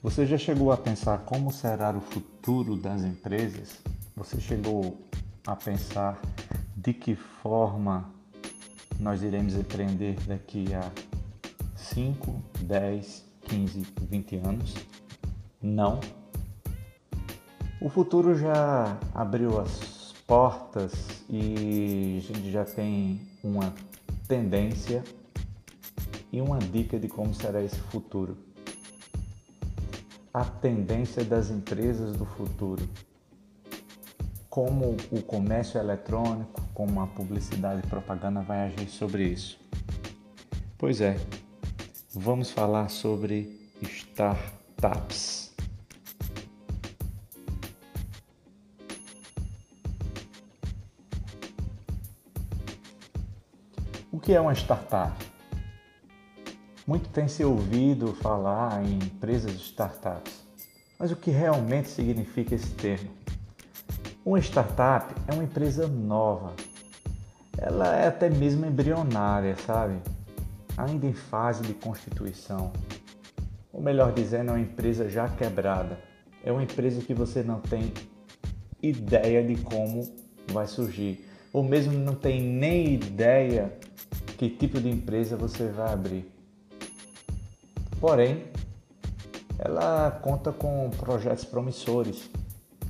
Você já chegou a pensar como será o futuro das empresas? Você chegou a pensar de que forma nós iremos empreender daqui a 5, 10, 15, 20 anos? Não. O futuro já abriu as portas e a gente já tem uma tendência e uma dica de como será esse futuro. A tendência das empresas do futuro. Como o comércio eletrônico, como a publicidade e propaganda vai agir sobre isso. Pois é, vamos falar sobre startups. O que é uma startup? Muito tem se ouvido falar em empresas startups, mas o que realmente significa esse termo? Uma startup é uma empresa nova. Ela é até mesmo embrionária, sabe? Ainda em fase de constituição. Ou melhor dizendo, é uma empresa já quebrada. É uma empresa que você não tem ideia de como vai surgir. Ou mesmo não tem nem ideia que tipo de empresa você vai abrir. Porém, ela conta com projetos promissores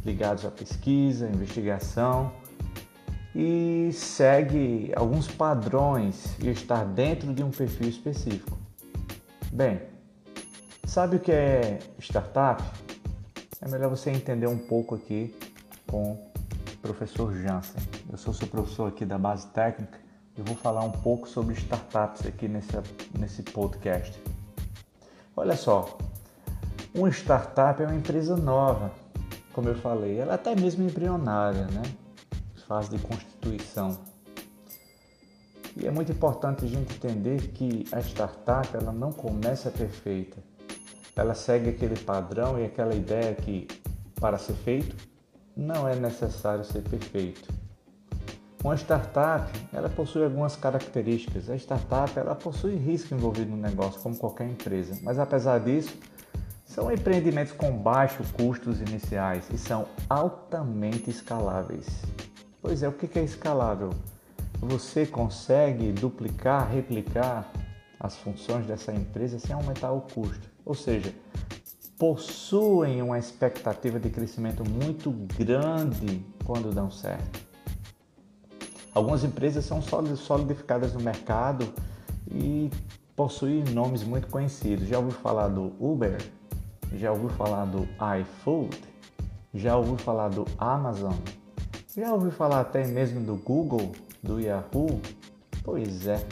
ligados à pesquisa, investigação e segue alguns padrões e está dentro de um perfil específico. Bem, sabe o que é startup? É melhor você entender um pouco aqui com o professor Jansen. Eu sou seu professor aqui da base técnica e vou falar um pouco sobre startups aqui nesse, nesse podcast. Olha só, uma startup é uma empresa nova, como eu falei, ela é até mesmo embrionária, né? Fase de constituição. E é muito importante a gente entender que a startup ela não começa perfeita. Ela segue aquele padrão e aquela ideia que para ser feito não é necessário ser perfeito. Uma startup, ela possui algumas características. A startup, ela possui risco envolvido no negócio, como qualquer empresa. Mas apesar disso, são empreendimentos com baixos custos iniciais e são altamente escaláveis. Pois é, o que é escalável? Você consegue duplicar, replicar as funções dessa empresa sem aumentar o custo. Ou seja, possuem uma expectativa de crescimento muito grande quando dão certo. Algumas empresas são solidificadas no mercado e possuem nomes muito conhecidos. Já ouviu falar do Uber? Já ouviu falar do iFood? Já ouviu falar do Amazon? Já ouviu falar até mesmo do Google, do Yahoo? Pois é,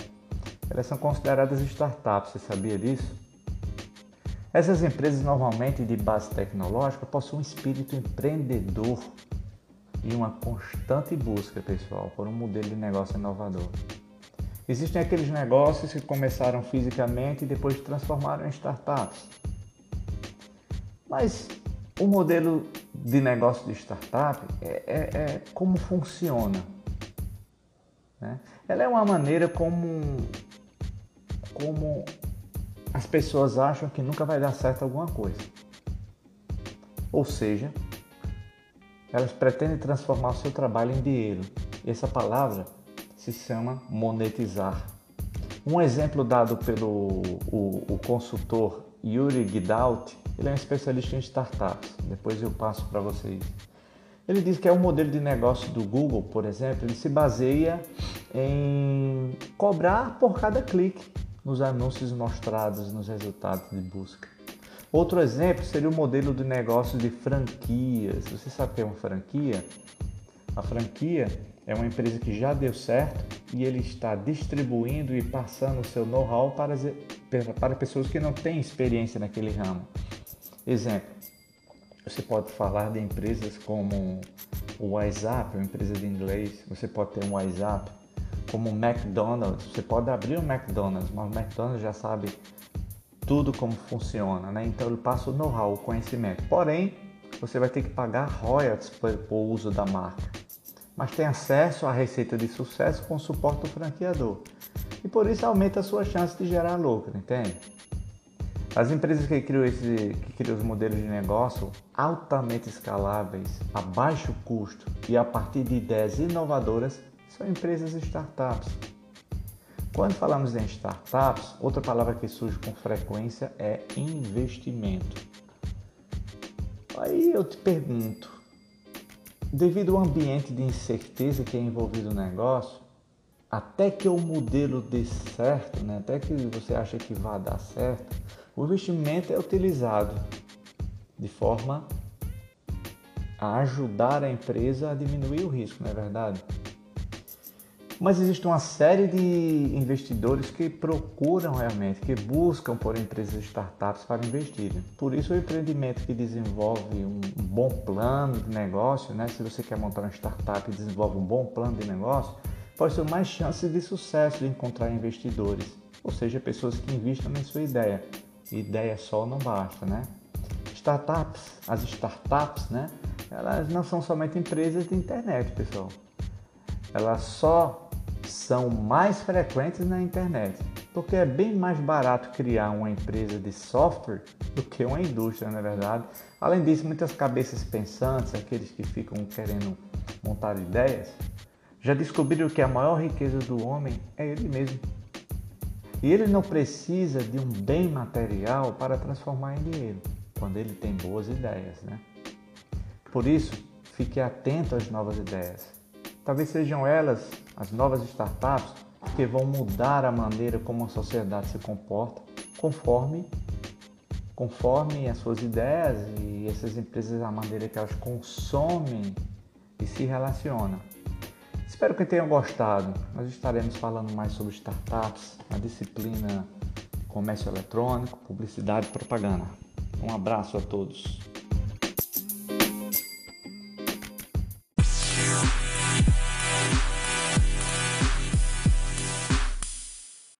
elas são consideradas startups, você sabia disso? Essas empresas normalmente de base tecnológica possuem um espírito empreendedor e uma constante busca, pessoal, por um modelo de negócio inovador. Existem aqueles negócios que começaram fisicamente e depois transformaram em startups. Mas o modelo de negócio de startup é, é, é como funciona. Né? Ela é uma maneira como, como as pessoas acham que nunca vai dar certo alguma coisa. Ou seja, elas pretendem transformar o seu trabalho em dinheiro. Essa palavra se chama monetizar. Um exemplo dado pelo o, o consultor Yuri Gidaut, ele é um especialista em startups. Depois eu passo para vocês. Ele diz que é um modelo de negócio do Google, por exemplo, ele se baseia em cobrar por cada clique nos anúncios mostrados nos resultados de busca. Outro exemplo seria o modelo de negócio de franquias. Você sabe o que é uma franquia? A franquia é uma empresa que já deu certo e ele está distribuindo e passando o seu know-how para, para pessoas que não têm experiência naquele ramo. Exemplo, você pode falar de empresas como o WhatsApp, uma empresa de inglês, você pode ter um WhatsApp, como o McDonald's, você pode abrir um McDonald's, mas o McDonald's já sabe tudo como funciona, né? Então ele passa o know-how, o conhecimento. Porém, você vai ter que pagar royalties por uso da marca. Mas tem acesso à receita de sucesso com o suporte do franqueador. E por isso aumenta a sua chance de gerar lucro, entende? As empresas que criam, esse, que criam os modelos de negócio altamente escaláveis, a baixo custo e a partir de ideias inovadoras são empresas startups. Quando falamos em startups, outra palavra que surge com frequência é investimento. Aí eu te pergunto, devido ao ambiente de incerteza que é envolvido no negócio, até que o modelo dê certo, né? até que você acha que vai dar certo, o investimento é utilizado de forma a ajudar a empresa a diminuir o risco, não é verdade? Mas existe uma série de investidores que procuram realmente, que buscam por empresas startups para investirem. Por isso, o empreendimento que desenvolve um bom plano de negócio, né? se você quer montar uma startup e desenvolve um bom plano de negócio, pode ter mais chances de sucesso de encontrar investidores, ou seja, pessoas que investam em sua ideia. Ideia só não basta, né? Startups, as startups, né? Elas não são somente empresas de internet, pessoal. Elas só são mais frequentes na internet, porque é bem mais barato criar uma empresa de software do que uma indústria, na é verdade. Além disso, muitas cabeças pensantes, aqueles que ficam querendo montar ideias, já descobriram que a maior riqueza do homem é ele mesmo. E ele não precisa de um bem material para transformar em dinheiro, quando ele tem boas ideias, né? Por isso, fique atento às novas ideias. Talvez sejam elas as novas startups que vão mudar a maneira como a sociedade se comporta conforme conforme as suas ideias e essas empresas a maneira que elas consomem e se relacionam. Espero que tenham gostado. Nós estaremos falando mais sobre startups, a disciplina comércio eletrônico, publicidade e propaganda. Um abraço a todos.